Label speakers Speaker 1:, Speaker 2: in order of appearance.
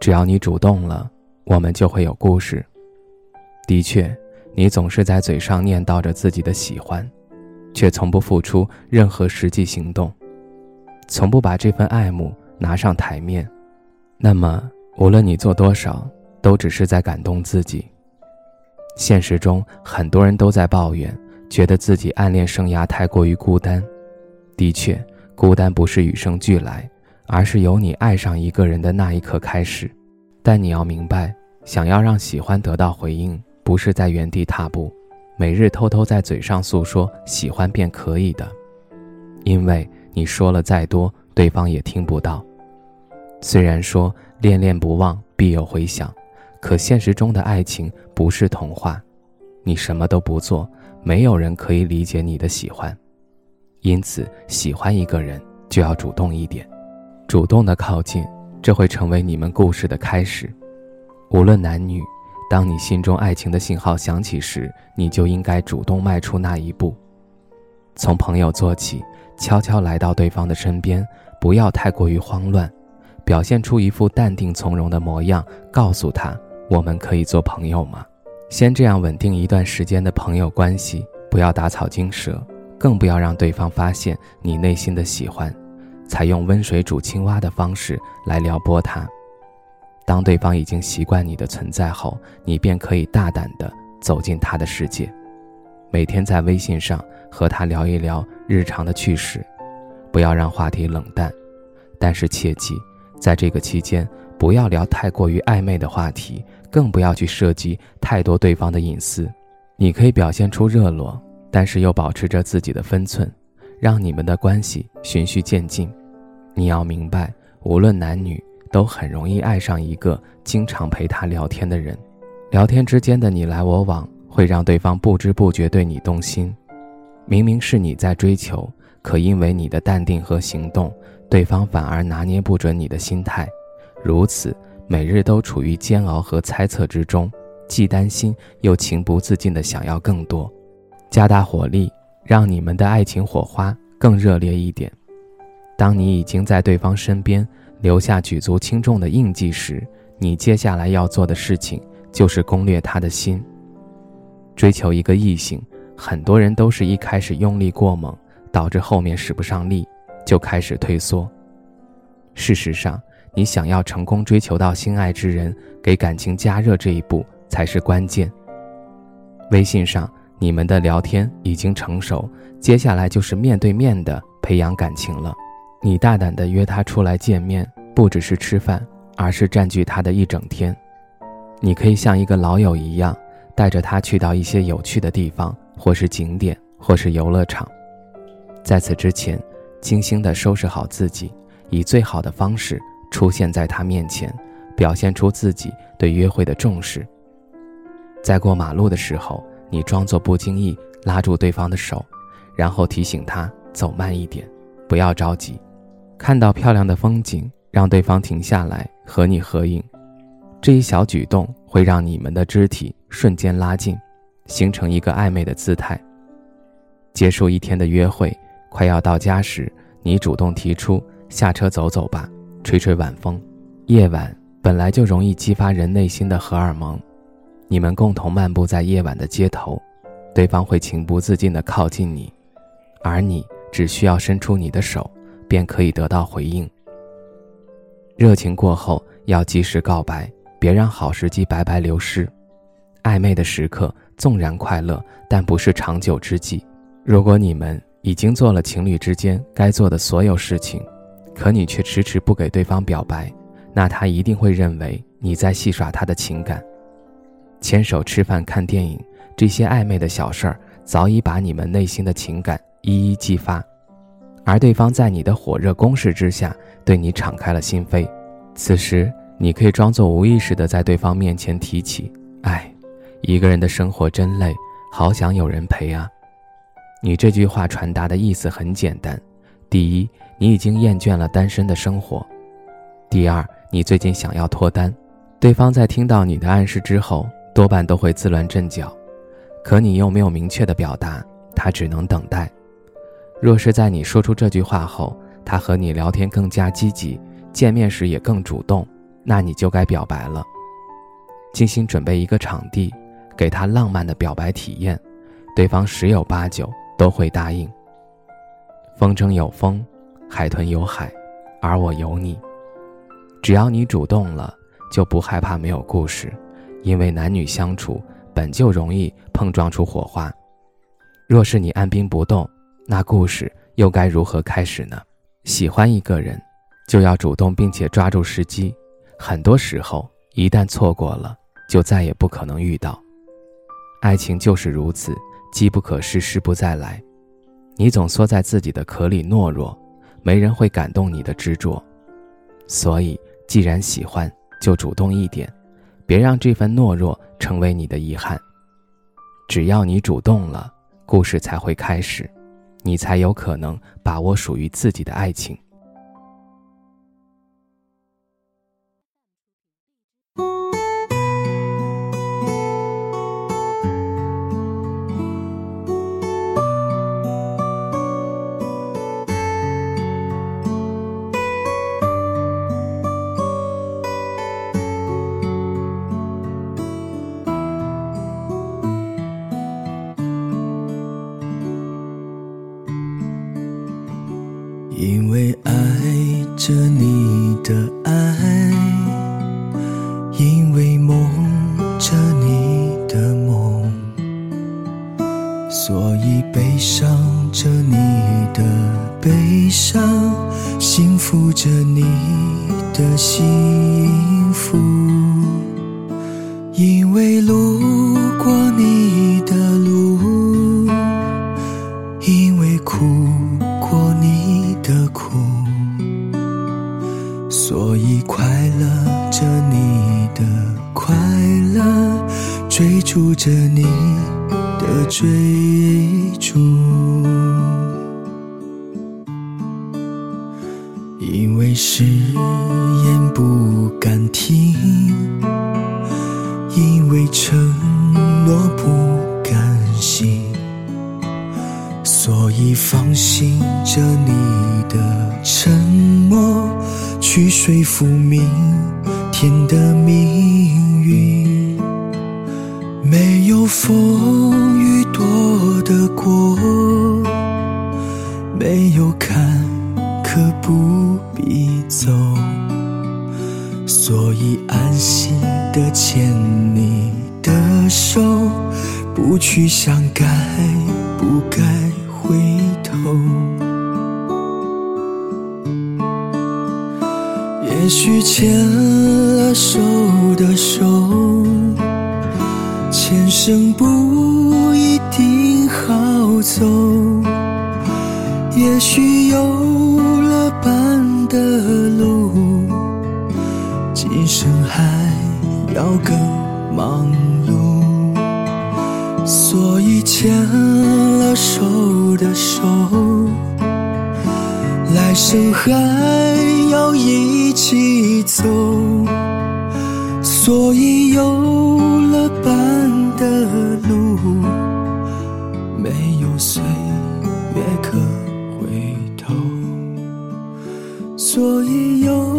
Speaker 1: 只要你主动了，我们就会有故事。的确，你总是在嘴上念叨着自己的喜欢，却从不付出任何实际行动，从不把这份爱慕拿上台面。那么，无论你做多少，都只是在感动自己。现实中，很多人都在抱怨，觉得自己暗恋生涯太过于孤单。的确，孤单不是与生俱来。而是由你爱上一个人的那一刻开始，但你要明白，想要让喜欢得到回应，不是在原地踏步，每日偷偷在嘴上诉说喜欢便可以的，因为你说了再多，对方也听不到。虽然说恋恋不忘必有回响，可现实中的爱情不是童话，你什么都不做，没有人可以理解你的喜欢，因此喜欢一个人就要主动一点。主动的靠近，这会成为你们故事的开始。无论男女，当你心中爱情的信号响起时，你就应该主动迈出那一步。从朋友做起，悄悄来到对方的身边，不要太过于慌乱，表现出一副淡定从容的模样，告诉他：“我们可以做朋友吗？”先这样稳定一段时间的朋友关系，不要打草惊蛇，更不要让对方发现你内心的喜欢。采用温水煮青蛙的方式来撩拨他。当对方已经习惯你的存在后，你便可以大胆地走进他的世界。每天在微信上和他聊一聊日常的趣事，不要让话题冷淡。但是切记，在这个期间不要聊太过于暧昧的话题，更不要去涉及太多对方的隐私。你可以表现出热络，但是又保持着自己的分寸，让你们的关系循序渐进。你要明白，无论男女，都很容易爱上一个经常陪他聊天的人。聊天之间的你来我往，会让对方不知不觉对你动心。明明是你在追求，可因为你的淡定和行动，对方反而拿捏不准你的心态。如此，每日都处于煎熬和猜测之中，既担心又情不自禁地想要更多。加大火力，让你们的爱情火花更热烈一点。当你已经在对方身边留下举足轻重的印记时，你接下来要做的事情就是攻略他的心。追求一个异性，很多人都是一开始用力过猛，导致后面使不上力，就开始退缩。事实上，你想要成功追求到心爱之人，给感情加热这一步才是关键。微信上你们的聊天已经成熟，接下来就是面对面的培养感情了。你大胆地约他出来见面，不只是吃饭，而是占据他的一整天。你可以像一个老友一样，带着他去到一些有趣的地方，或是景点，或是游乐场。在此之前，精心地收拾好自己，以最好的方式出现在他面前，表现出自己对约会的重视。在过马路的时候，你装作不经意拉住对方的手，然后提醒他走慢一点，不要着急。看到漂亮的风景，让对方停下来和你合影，这一小举动会让你们的肢体瞬间拉近，形成一个暧昧的姿态。结束一天的约会，快要到家时，你主动提出下车走走吧，吹吹晚风。夜晚本来就容易激发人内心的荷尔蒙，你们共同漫步在夜晚的街头，对方会情不自禁地靠近你，而你只需要伸出你的手。便可以得到回应。热情过后要及时告白，别让好时机白白流失。暧昧的时刻纵然快乐，但不是长久之计。如果你们已经做了情侣之间该做的所有事情，可你却迟迟不给对方表白，那他一定会认为你在戏耍他的情感。牵手吃饭、看电影，这些暧昧的小事儿，早已把你们内心的情感一一激发。而对方在你的火热攻势之下，对你敞开了心扉，此时你可以装作无意识的在对方面前提起：“哎，一个人的生活真累，好想有人陪啊。”你这句话传达的意思很简单：第一，你已经厌倦了单身的生活；第二，你最近想要脱单。对方在听到你的暗示之后，多半都会自乱阵脚，可你又没有明确的表达，他只能等待。若是在你说出这句话后，他和你聊天更加积极，见面时也更主动，那你就该表白了。精心准备一个场地，给他浪漫的表白体验，对方十有八九都会答应。风筝有风，海豚有海，而我有你。只要你主动了。就不害怕没有故事，因为男女相处本就容易碰撞出火花。若是你按兵不动，那故事又该如何开始呢？喜欢一个人，就要主动并且抓住时机。很多时候，一旦错过了，就再也不可能遇到。爱情就是如此，机不可失，失不再来。你总缩在自己的壳里懦弱，没人会感动你的执着。所以，既然喜欢，就主动一点，别让这份懦弱成为你的遗憾。只要你主动了，故事才会开始，你才有可能把握属于自己的爱情。
Speaker 2: 因为爱着你的爱，因为梦着你的梦，所以悲伤着你的悲伤，幸福着你的幸福。因为路过你的路，因为苦。所以快乐着你的快乐，追逐着你的追逐。因为誓言不敢去说服明天的命运。没有风雨躲得过，没有坎坷不必走。所以安心的牵你的手，不去想该不该。回头，也许牵了手的手，前生不一定好走。也许有了伴的路，今生还要更忙碌。所以牵了手的手，来生还一起走所以有了伴的路没有岁月可回头。所以有